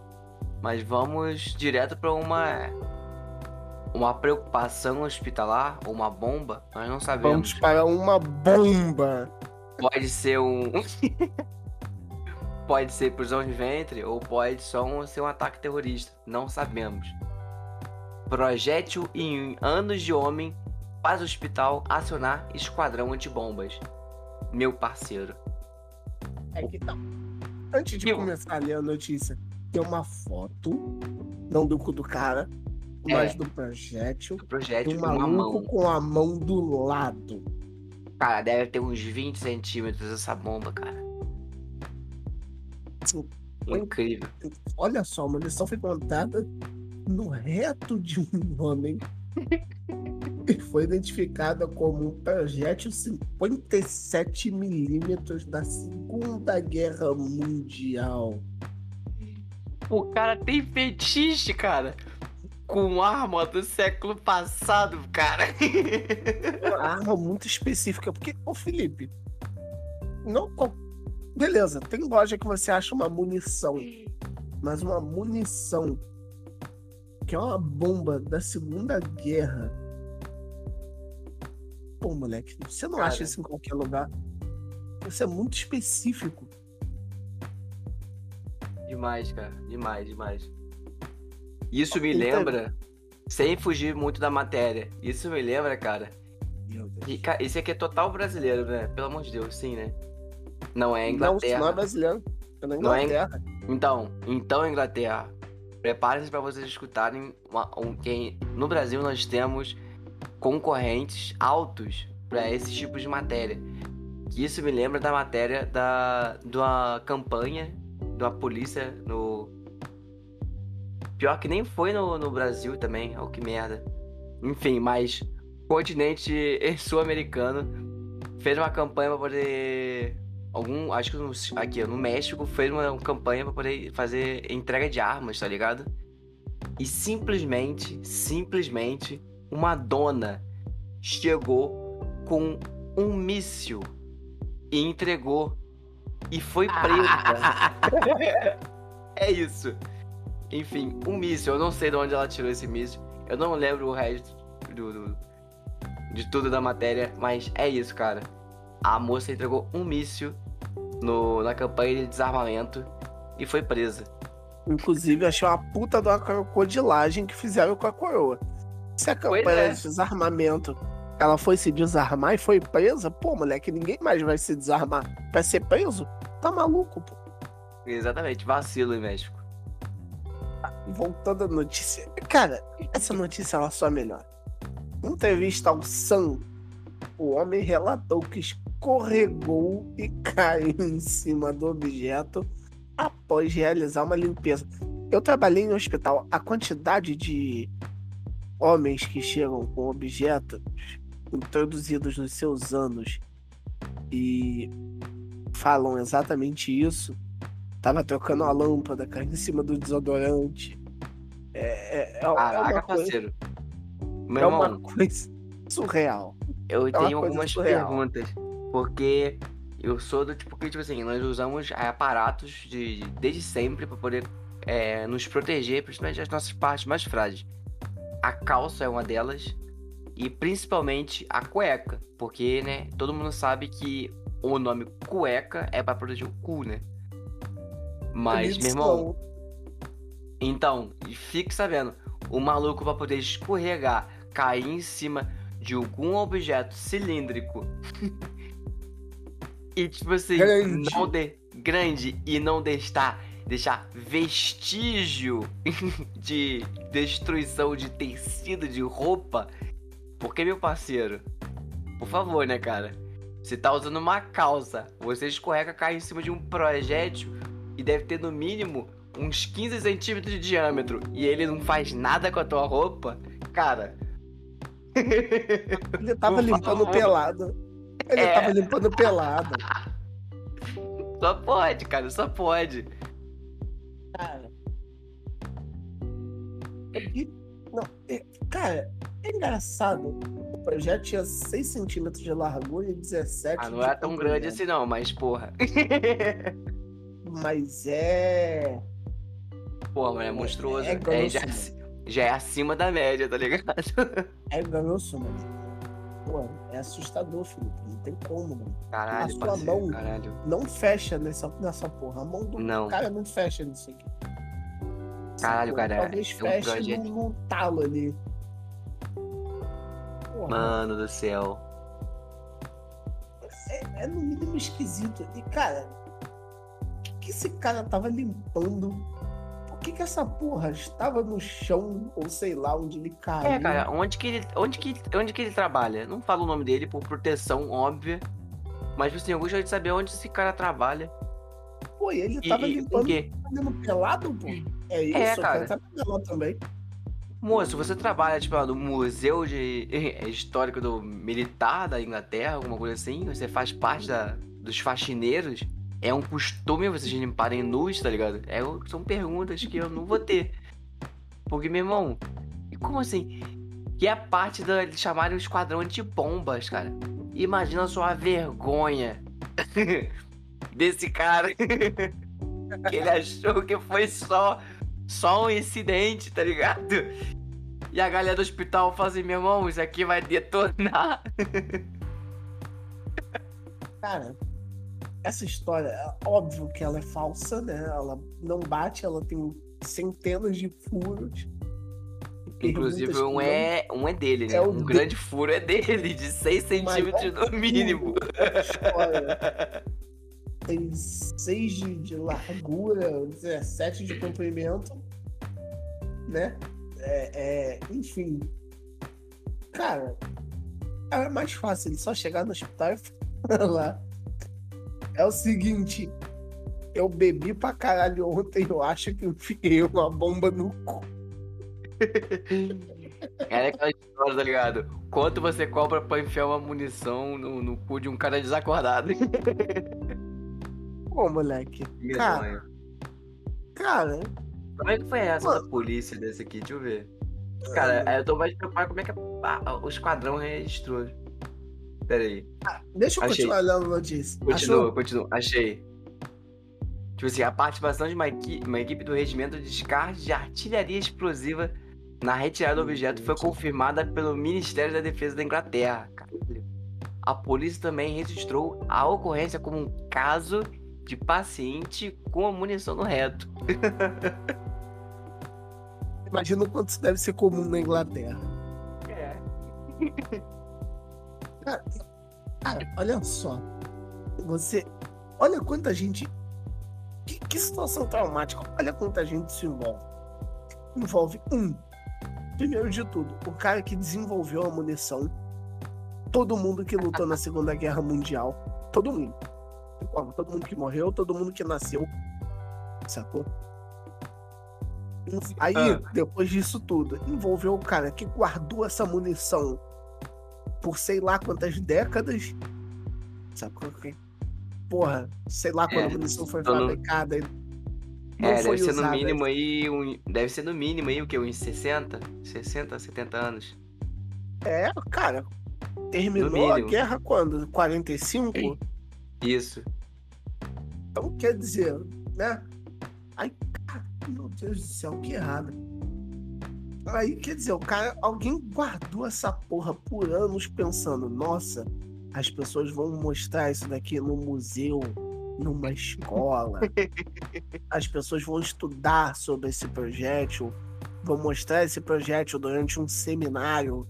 Mas vamos direto para uma. Uma preocupação hospitalar, ou uma bomba, nós não sabemos. Vamos para uma bomba. Pode ser um. pode ser prisão de ventre, ou pode só ser um ataque terrorista. Não sabemos. Projétil em anos de homem faz o hospital acionar esquadrão antibombas. Meu parceiro. É que tá. Antes de começar a ler a notícia, tem uma foto, não do cu do cara, é. mas do projétil. Do projétil um maluco com a mão do lado. Cara, deve ter uns 20 centímetros essa bomba, cara. Incrível. Olha só, a munição foi contada no reto de um homem e foi identificada como um projétil 57 milímetros da Segunda Guerra Mundial. O cara tem fetiche, cara. Com arma do século passado, cara. Uma arma muito específica. Porque, ô Felipe, não, beleza, tem loja que você acha uma munição. Mas uma munição que é uma bomba da Segunda Guerra. Pô, moleque, você não Cara. acha isso em qualquer lugar. Isso é muito específico. Demais, cara. Demais, demais. Isso me lembra, sem fugir muito da matéria, isso me lembra, cara. Meu Deus. E, cara, esse aqui é total brasileiro, né? Pelo amor de Deus, sim, né? Não é Inglaterra. Não, não é brasileiro. É na Inglaterra. Não é... Então, então Inglaterra. Preparem-se para vocês escutarem uma, um, que no Brasil nós temos concorrentes altos para esse tipo de matéria. Isso me lembra da matéria da, da campanha da polícia no. Pior que nem foi no, no Brasil também, oh, que merda. Enfim, mas o continente sul-americano fez uma campanha para poder algum, acho que no, aqui no México fez uma, campanha para poder fazer entrega de armas, tá ligado? E simplesmente, simplesmente uma dona chegou com um míssil e entregou e foi presa. é isso. Enfim, um míssil. Eu não sei de onde ela tirou esse míssil. Eu não lembro o resto do, do, de tudo da matéria, mas é isso, cara a moça entregou um míssil no, na campanha de desarmamento e foi presa. Inclusive, achei uma puta da crocodilagem que fizeram com a coroa. Se a campanha é. de desarmamento ela foi se desarmar e foi presa, pô, moleque, ninguém mais vai se desarmar pra ser preso? Tá maluco, pô. Exatamente, vacilo em México. Voltando à notícia. Cara, essa notícia ela só melhor. Em entrevista ao Sam, o homem relatou que escorregou e caiu em cima do objeto após realizar uma limpeza. Eu trabalhei no hospital. A quantidade de homens que chegam com objetos introduzidos nos seus anos e falam exatamente isso. Tava trocando a lâmpada, caindo em cima do desodorante. É, é, é, Caraca, é uma parceiro. Coisa, é uma coisa surreal. Eu é tenho algumas surreal. perguntas. Porque eu sou do tipo que, tipo assim, nós usamos aparatos de, desde sempre para poder é, nos proteger, principalmente das nossas partes mais frágeis. A calça é uma delas. E principalmente a cueca. Porque, né, todo mundo sabe que o nome cueca é para proteger o cu, né? Mas, meu irmão. Então, fique sabendo, o maluco vai poder escorregar, cair em cima de algum objeto cilíndrico E tipo assim, grande. não de grande e não deixar deixar vestígio de destruição de tecido de roupa. Porque meu parceiro, por favor, né, cara? Você tá usando uma calça, você escorrega, cai em cima de um projétil e deve ter no mínimo uns 15 centímetros de diâmetro e ele não faz nada com a tua roupa, cara. Ele tava limpando pelado. Ele é. tava limpando pelado. Só pode, cara, só pode. Cara. É não, é, cara, é engraçado. O projeto tinha 6 centímetros de largura e 17 Ah, não é tão grande assim não, mas porra. Mas é. Porra, mas é monstruoso. É É, grosso, já, mano. já é acima da média, tá ligado? É grosso, mano. Pô, é assustador, Felipe. Não tem como, mano. Caralho, A sua parceiro, mão- caralho. Não fecha nessa, nessa porra. A mão do Não. cara não fecha nisso aqui. Caralho, Sacou? cara, Talvez é um no talo ali. Porra, Mano do céu. é, é no mínimo esquisito. E, cara, o que, que esse cara tava limpando? Que, que essa porra estava no chão, ou sei lá, onde ele caiu? É, cara, onde que ele, onde que, onde que ele trabalha? Não falo o nome dele por proteção óbvia. Mas, tipo assim, eu gostaria de saber onde esse cara trabalha. Pô, e ele E, tava e o limpando fazendo pelado, pô. É isso, É, cara. tá pelado também. Moço, você trabalha, tipo, no Museu de Histórico do Militar da Inglaterra, alguma coisa assim? Você faz parte da, dos faxineiros? É um costume vocês limparem nus, tá ligado? É, são perguntas que eu não vou ter. Porque, meu irmão, como assim? Que é a parte da, chamarem o esquadrão de bombas, cara. Imagina só a vergonha desse cara. que ele achou que foi só, só um incidente, tá ligado? E a galera do hospital fala assim, meu irmão, isso aqui vai detonar. Cara, essa história, é óbvio que ela é falsa, né? Ela não bate, ela tem centenas de furos. Inclusive, um é, um é dele, né? É um de- grande furo é dele, de 6 centímetros no mínimo. História. Tem 6 de, de largura, 17 de comprimento, né? É, é, enfim. Cara, é mais fácil ele só chegar no hospital e falar. É o seguinte, eu bebi pra caralho ontem, eu acho que eu enfiei uma bomba no cu. É aquela história, tá ligado? Quanto você cobra pra enfiar uma munição no, no cu de um cara desacordado? Pô, moleque. Cara, cara, Como é que foi essa da polícia desse aqui? Deixa eu ver. Cara, aí eu tô mais preocupado como é que a- o esquadrão registrou. Pera aí. deixa eu Achei. continuar lendo a notícia. Continua, Achou? continua. Achei. Tipo assim, a participação de uma, equi- uma equipe do Regimento de Descarte de Artilharia Explosiva na retirada do objeto foi confirmada pelo Ministério da Defesa da Inglaterra. Caralho. A polícia também registrou a ocorrência como um caso de paciente com a munição no reto. Imagina o quanto isso deve ser comum na Inglaterra. É. Cara, olha só. Você. Olha quanta gente. Que, que situação traumática. Olha quanta gente se envolve. Envolve um. Primeiro de tudo, o cara que desenvolveu a munição. Todo mundo que lutou na Segunda Guerra Mundial. Todo mundo. Todo mundo que morreu, todo mundo que nasceu. Sacou? Aí, Ah. depois disso tudo, envolveu o cara que guardou essa munição por sei lá quantas décadas. Sacou? Que- Porra, sei lá quando É, a munição foi no- fabricada. Não É, foi deve ser no usada. mínimo aí. Um, deve ser no mínimo aí o que? Uns 60? 60, 70 anos. É, cara. Terminou No a guerra quando? 45? Isso. Então quer dizer, né? Aí, cara, meu Deus do céu, que errado. Aí, quer dizer, o cara, alguém guardou essa porra por anos pensando, nossa, as pessoas vão mostrar isso daqui no museu, numa escola. As pessoas vão estudar sobre esse projétil, vão mostrar esse projétil durante um seminário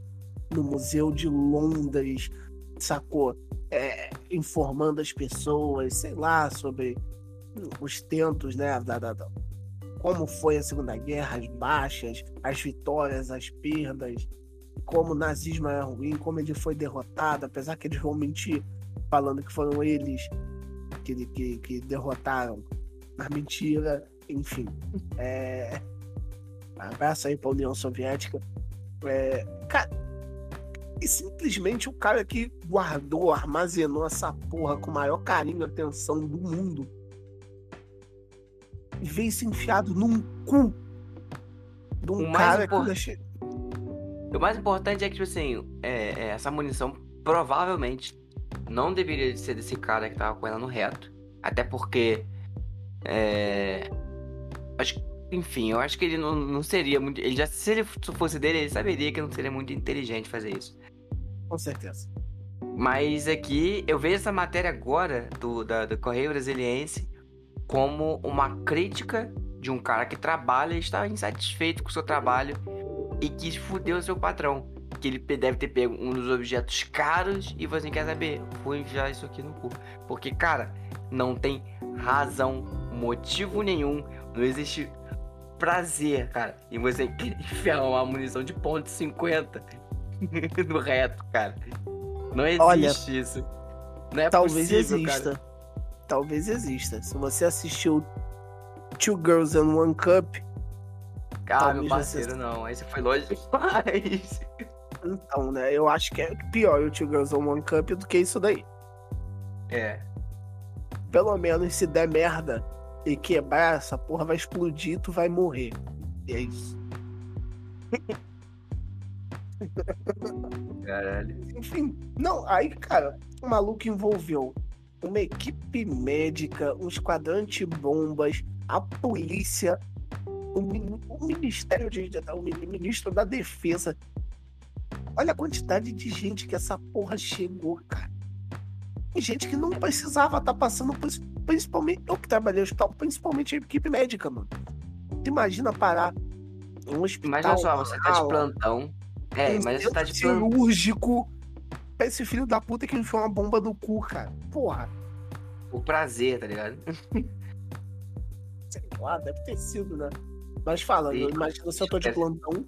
no Museu de Londres, sacou? É, informando as pessoas, sei lá, sobre os tentos, né? Da, da- da- como foi a Segunda Guerra, as baixas, as vitórias, as perdas, como o nazismo era ruim, como ele foi derrotado, apesar que eles vão mentir falando que foram eles que, que, que derrotaram. Mas mentira, enfim. É... Abraço aí pra União Soviética. É... Cara, e simplesmente o cara que guardou, armazenou essa porra com o maior carinho e atenção do mundo e se enfiado num cu. de um O cara impor- que deixa- O mais importante é que, tipo assim, é, é, essa munição provavelmente não deveria ser desse cara que tava com ela no reto. Até porque. É. Acho, enfim, eu acho que ele não, não seria muito. Ele já, se ele fosse dele, ele saberia que não seria muito inteligente fazer isso. Com certeza. Mas aqui eu vejo essa matéria agora do, da, do Correio Brasiliense como uma crítica de um cara que trabalha e está insatisfeito com o seu trabalho e quis fuder o seu patrão. Que ele deve ter pego um dos objetos caros e você quer saber? Vou enfiar isso aqui no cu. Porque, cara, não tem razão, motivo nenhum, não existe prazer, cara, em você querer enfiar uma munição de ponto .50 no reto, cara. Não existe Olha, isso. Não é Talvez possível, exista. cara. Talvez exista. Se você assistiu Two Girls and One Cup, talvez meu você- parceiro, não. Aí você foi longe demais. então, né? Eu acho que é pior o Two Girls and One Cup do que isso daí. É. Pelo menos se der merda e quebrar, essa porra vai explodir e tu vai morrer. E é isso. Caralho. Enfim, não, aí, cara, o maluco envolveu uma equipe médica, um esquadrão de bombas, a polícia, o, o Ministério de. O min- ministro da Defesa. Olha a quantidade de gente que essa porra chegou, cara. Tem gente que não precisava estar passando por isso. Principalmente, eu que trabalhei no hospital, principalmente a equipe médica, mano. Tu imagina parar um hospital. Imagina só, você tá de plantão. É, um imagina você tá de plantão. cirúrgico pra esse filho da puta que enfiou uma bomba no cu, cara. Porra. O prazer, tá ligado? Sei lá, deve ter sido, né? Mas fala, Sim. imagino se eu tô de plantão.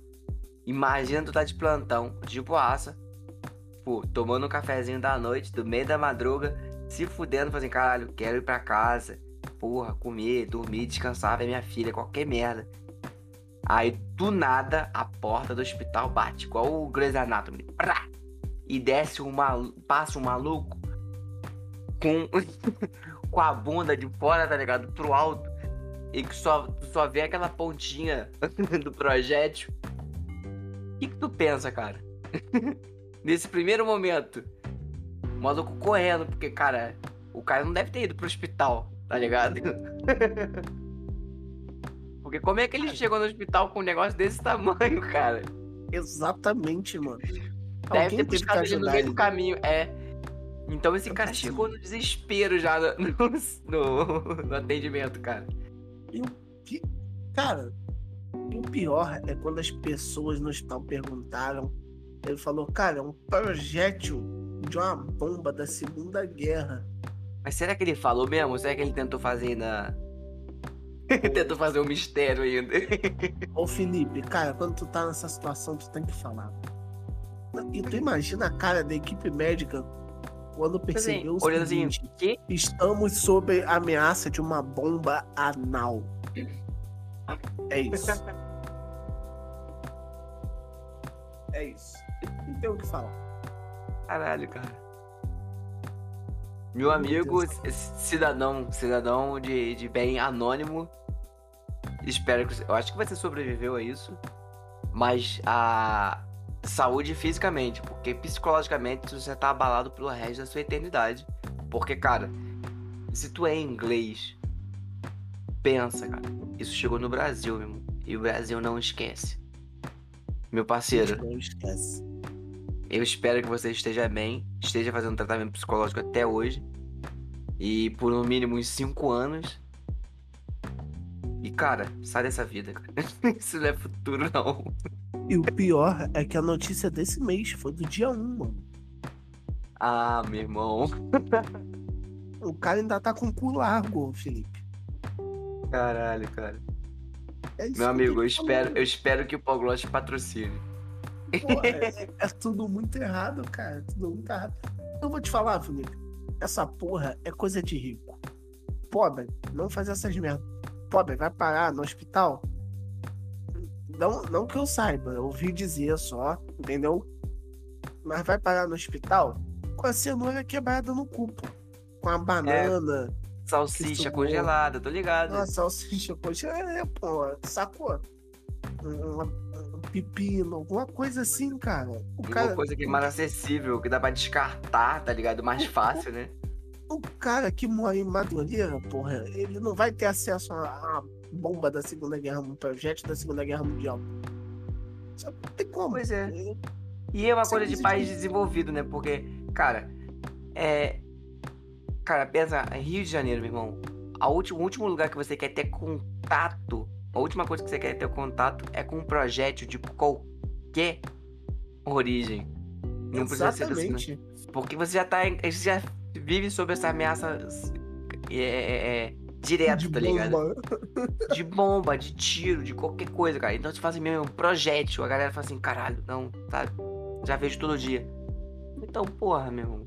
Imagina tu tá de plantão, de boaça. Pô, tomando um cafezinho da noite, do meio da madruga, se fudendo, fazendo, caralho, quero ir pra casa. Porra, comer, dormir, descansar, ver minha filha, qualquer merda. Aí, do nada, a porta do hospital bate, igual o Grey's Anatomy. Prá! E desce um maluco, passa um maluco com, com a bunda de fora, tá ligado? Pro alto. E que só, só vê aquela pontinha do projétil. O que, que tu pensa, cara? Nesse primeiro momento. O maluco correndo, porque, cara, o cara não deve ter ido pro hospital, tá ligado? Porque como é que ele chegou no hospital com um negócio desse tamanho, cara? Exatamente, mano. Deve Alguém ter que puxado ele no meio ele. do caminho, é. Então esse cara chegou no desespero já no, no, no atendimento, cara. Cara, e o pior é quando as pessoas no hospital perguntaram. Ele falou, cara, é um projétil de uma bomba da Segunda Guerra. Mas será que ele falou mesmo? Será que ele tentou fazer ainda. tentou fazer um mistério ainda? Ô Felipe, cara, quando tu tá nessa situação, tu tem que falar. E tu imagina a cara da equipe médica quando percebeu o olhando assim, seguinte, que? estamos sob a ameaça de uma bomba anal. É isso. É isso. Não tem o que falar. Caralho, cara. Meu amigo, cidadão, cidadão de, de bem anônimo. Espero que. Eu acho que você sobreviveu a isso. Mas a saúde fisicamente, porque psicologicamente você tá abalado pelo resto da sua eternidade. Porque, cara, se tu é inglês, pensa, cara. Isso chegou no Brasil, meu irmão. E o Brasil não esquece. Meu parceiro, Não esquece. eu espero que você esteja bem, esteja fazendo tratamento psicológico até hoje. E por no mínimo uns 5 anos. E cara, sai dessa vida, cara. Isso não é futuro, não. E o pior é que a notícia desse mês foi do dia 1, mano. Ah, meu irmão. O cara ainda tá com o cu largo, Felipe. Caralho, cara. É Meu amigo, eu espero, falando. eu espero que o Pogloss patrocine. Pô, é, é tudo muito errado, cara. Tudo muito errado. Eu vou te falar, Felipe. Essa porra é coisa de rico. Pobre, não faz essas merdas. Pobre, vai parar no hospital. Não, não que eu saiba, eu ouvi dizer só, entendeu? Mas vai parar no hospital com a cenoura quebrada no cu, pô. Com a banana, Salsicha Que suor. congelada, tô ligado. uma salsicha, poxa, é, pô, sacou? um, um pepino, alguma coisa assim, cara. O Uma cara, coisa que é mais acessível, que dá pra descartar, tá ligado? Mais fácil, né? O cara que mora em Madureira, porra, ele não vai ter acesso a, a bomba da Segunda Guerra, um projeto da Segunda Guerra Mundial. Não tem como. Pois é. E é uma coisa de país desenvolvido, né? Porque, cara, é. Cara, pensa, Rio de Janeiro, meu irmão. A último, o último lugar que você quer ter contato, a última coisa que você quer ter contato é com um projétil de qualquer origem. Não precisa ser do Exatamente. Porque você já tá. Você já vive sob essa ameaça é, é, é, direto, de tá ligado? De bomba, de tiro, de qualquer coisa, cara. Então você faz assim mesmo, um projétil. A galera fala assim, caralho, não, tá. Já vejo todo dia. Então, porra, meu irmão.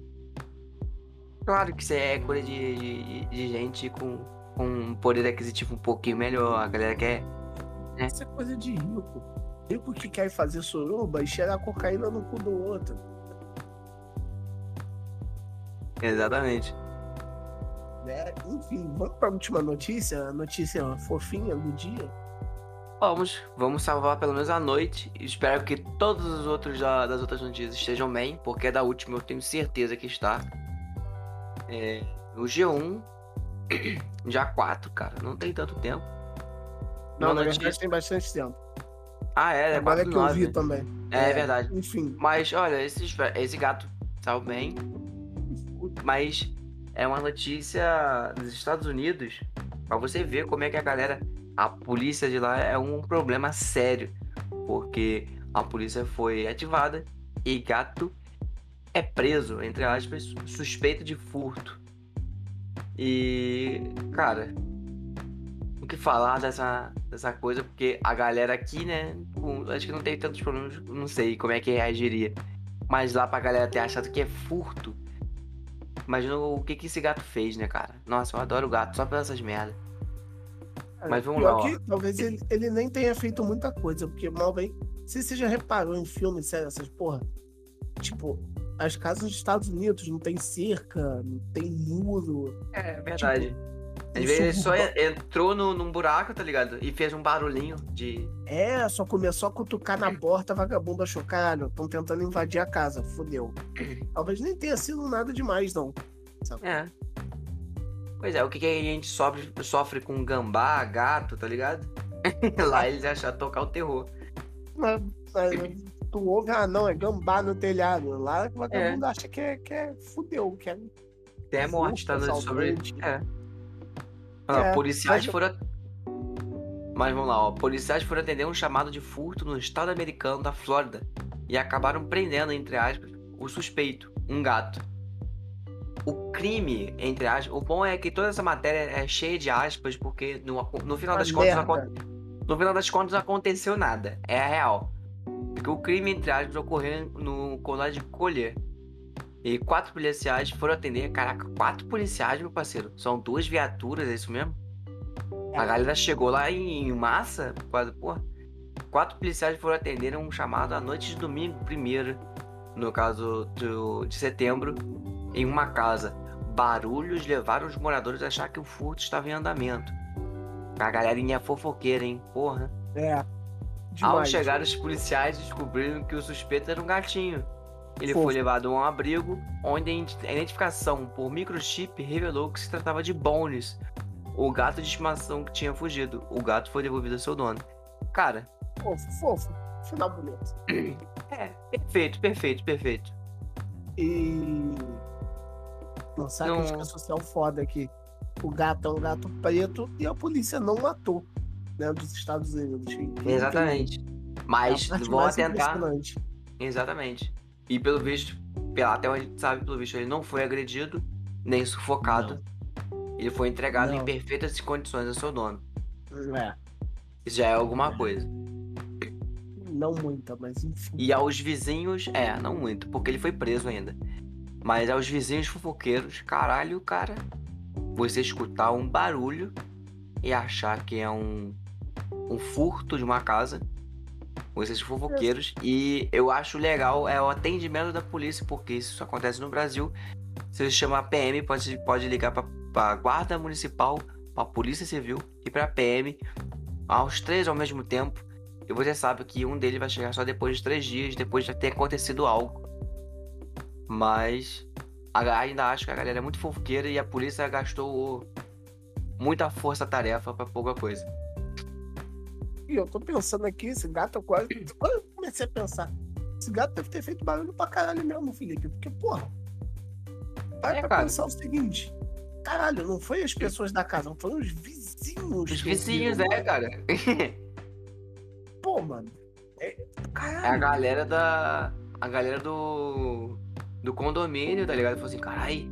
Claro que isso é coisa de, de, de gente com, com um poder aquisitivo um pouquinho melhor. A galera quer. Isso é coisa de rico. Rico que quer fazer suruba e cheirar cocaína no cu do outro. Exatamente. Né? Enfim, vamos pra última notícia, a notícia fofinha do dia. Vamos, vamos salvar pelo menos a noite. Espero que todos os outros da- das outras notícias estejam bem, porque da última eu tenho certeza que está. É, o G1, já 4, cara, não tem tanto tempo. Não, Uma na notícia- verdade tem bastante tempo. Ah, é, é Agora 4 que eu vi também. É, verdade. Enfim, Mas olha, esse, esse gato saiu bem. Mas é uma notícia dos Estados Unidos. Pra você ver como é que a galera. A polícia de lá é um problema sério. Porque a polícia foi ativada e gato é preso, entre aspas, suspeito de furto. E. Cara. O que falar dessa, dessa coisa? Porque a galera aqui, né? acho que não tem tantos problemas. Não sei como é que reagiria. Mas lá pra galera ter achado que é furto. Imagina o que, que esse gato fez, né, cara? Nossa, eu adoro gato, só pelas essas merdas. Mas vamos pior lá, ó. que talvez ele, ele nem tenha feito muita coisa, porque mal bem. Se você já reparou em filmes, sério, essas porra. Tipo, as casas dos Estados Unidos não tem cerca, não tem muro. É verdade. Às vezes ele só suburbano. en- entrou no, num buraco, tá ligado? E fez um barulhinho de. É, só começou a cutucar na porta, vagabundo achou, caralho, estão tentando invadir a casa, fodeu. Talvez nem tenha sido nada demais, não. É. Pois é, o que, que a gente sofre, sofre com gambá, gato, tá ligado? Lá eles acharam tocar o terror. Mas, mas tu ouve, ah, não, é gambá no telhado. Lá o vagabundo acha que é, que é fudeu, que é. Até morte, tá sobre. É. Ah, É, policiais mas- foram. Mas vamos lá, ó. Policiais foram atender um chamado de furto no estado americano da Flórida e acabaram prendendo, entre aspas, o suspeito, um gato. O crime, entre aspas, o bom é que toda essa matéria é cheia de aspas, porque no, no final Uma das contas, não merda. acon- no final das contas não aconteceu nada. É a real. Porque o crime, entre aspas, ocorreu no colégio de Collier. E quatro policiais foram atender. Caraca, quatro policiais, meu parceiro. São duas viaturas, é isso mesmo? A galera chegou lá em massa, quase, porra. Quatro policiais foram atender um chamado à noite de domingo, primeiro, no caso do, de setembro, em uma casa. Barulhos levaram os moradores a achar que o furto estava em andamento. A galerinha fofoqueira, hein? Porra. É. Ao Demais. chegar, os policiais descobriram que o suspeito era um gatinho. Ele Fofo. foi levado a um abrigo, onde a ident- a identificação por microchip revelou que se tratava de Bones, o gato de estimação que tinha fugido. O gato foi devolvido ao seu dono. Cara, Fofo, fofo. Final bonito. é, perfeito, perfeito, perfeito. E. Nossa, a Não. crítica social foda aqui. O gato é um gato preto e a polícia não matou, né? Dos Estados Unidos. Exatamente. Mas é a mais tentar. Exatamente. E pelo visto, pela- até onde a gente sabe, pelo visto, ele não foi agredido, nem sufocado. Ele foi entregado em Não. perfeitas condições ao seu dono. É, Isso já é alguma coisa. não muita, mas enfim. E aos vizinhos, é, não muito, porque ele foi preso ainda. Mas aos vizinhos fofoqueiros, caralho, cara, você escutar um barulho e achar que é um, um furto de uma casa. Vocês fofoqueiros. E eu acho legal é o atendimento da polícia, porque isso acontece no Brasil. Você chama a PM, pode, pode ligar pra, pra guarda municipal, pra polícia civil e pra PM, aos três ao mesmo tempo E você sabe que um dele vai chegar só depois de três dias, depois de ter acontecido algo. Mas ainda acho que a galera é muito fofoqueira e a polícia gastou muita força-tarefa para pouca coisa. E eu tô pensando aqui, esse gato quase. Quando eu comecei a pensar, esse gato deve ter feito barulho pra caralho mesmo, Felipe. Porque, porra. Para é, pra cara. pensar o seguinte. Caralho, não foi as pessoas da casa, não foram os vizinhos. Os vizinhos, é, cara. Pô, mano. É, é a galera da. A galera do. Do condomínio, tá ligado? Falou assim, carai.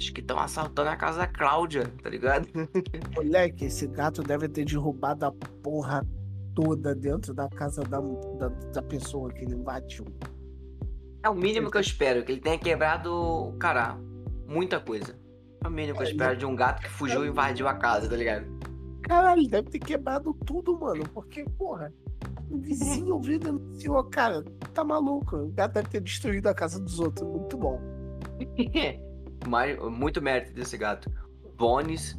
Acho que estão assaltando a casa da Cláudia, tá ligado? Moleque, esse gato deve ter derrubado a porra toda dentro da casa da, da, da pessoa que ele invadiu. É o mínimo que eu espero, que ele tenha quebrado, cara, muita coisa. É o mínimo que eu espero de um gato que fugiu e invadiu a casa, tá ligado? Caralho, deve ter quebrado tudo, mano. Porque, porra, o vizinho ouviu denunciou, cara, tá maluco. O gato deve ter destruído a casa dos outros. Muito bom. muito mérito desse gato. Bones,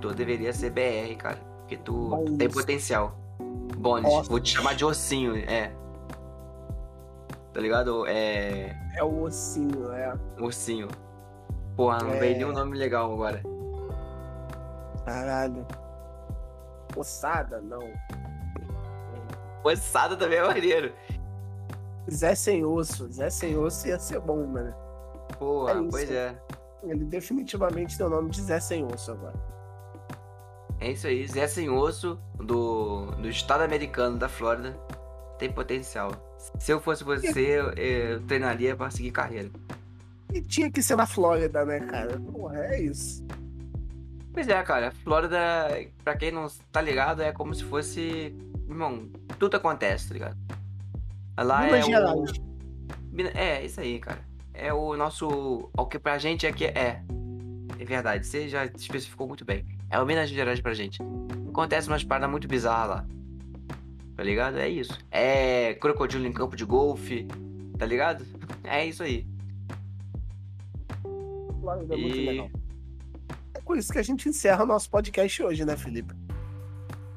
tu deveria ser BR, cara. Porque tu, tu tem potencial. Bones, vou te chamar de ossinho, é. Tá ligado? É. É o ossinho, é. Ossinho. Porra, não é... veio nenhum nome legal agora. Caralho. Ossada, não. Ossada também é maneiro. Zé Sem Osso. Zé Sem Osso ia ser bom, mano. Porra, é pois é. Ele definitivamente tem o nome de Zé Sem Osso agora. É isso aí, Zé Sem Osso, do, do estado americano da Flórida, tem potencial. Se eu fosse você, eu, eu treinaria para seguir carreira. E tinha que ser na Flórida, né, cara? Porra, é isso. Pois é, cara. Flórida, pra quem não tá ligado, é como se fosse. Irmão, tudo acontece, tá ligado? Lá Minas é Gerais. o. É, isso aí, cara. É o nosso. O que pra gente aqui é. É verdade, você já especificou muito bem. É o Minas Gerais pra gente. Acontece umas paradas muito bizarras lá. Tá ligado? É isso. É crocodilo em campo de golfe. Tá ligado? É isso aí. Flórida é e... muito legal. É com isso que a gente encerra o nosso podcast hoje, né, Felipe?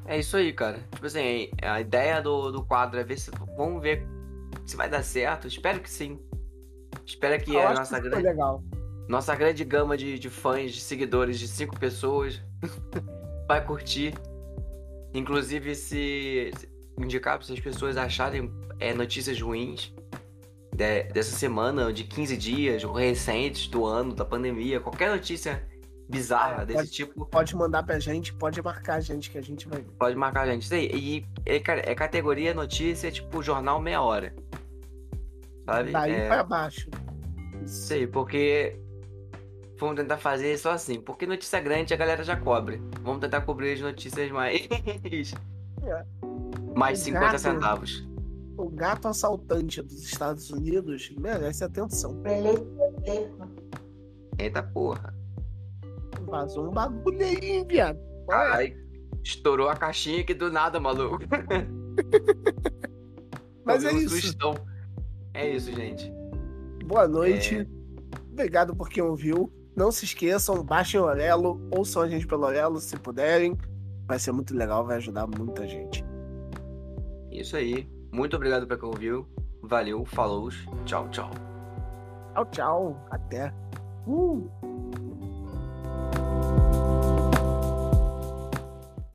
É isso aí, cara. Tipo assim, a ideia do, do quadro é ver se. Vamos ver se vai dar certo. Espero que sim. Espero que Eu a nossa que grande. Legal. Nossa grande gama de, de fãs, de seguidores de cinco pessoas vai curtir. Inclusive, se, indicar para as pessoas acharem é, notícias ruins, de, dessa semana, de 15 dias, ou recentes do ano, da pandemia, qualquer notícia bizarra é, desse pode, tipo. Pode mandar pra gente, pode marcar a gente que a gente vai ver. Pode marcar a gente. Isso aí. E é, é categoria notícia, tipo jornal meia hora. Sabe? Daí é... pra baixo. Aí, porque. Vamos tentar fazer só assim. Porque notícia grande a galera já cobre. Vamos tentar cobrir as notícias mais. É. mais 50 gato, centavos o gato assaltante dos Estados Unidos merece atenção. Eita porra. Vazou um bagulho aí, viado. Ai, estourou a caixinha aqui do nada, maluco. Mas é isso. Sustão. É isso, gente. Boa noite. É... Obrigado por quem ouviu. Não se esqueçam, baixem o Orelo, ouçam a gente pelo Orelo se puderem. Vai ser muito legal, vai ajudar muita gente. Isso aí. Muito obrigado pra quem ouviu. Valeu, falou, tchau, tchau. Tchau, tchau. Até. Uh!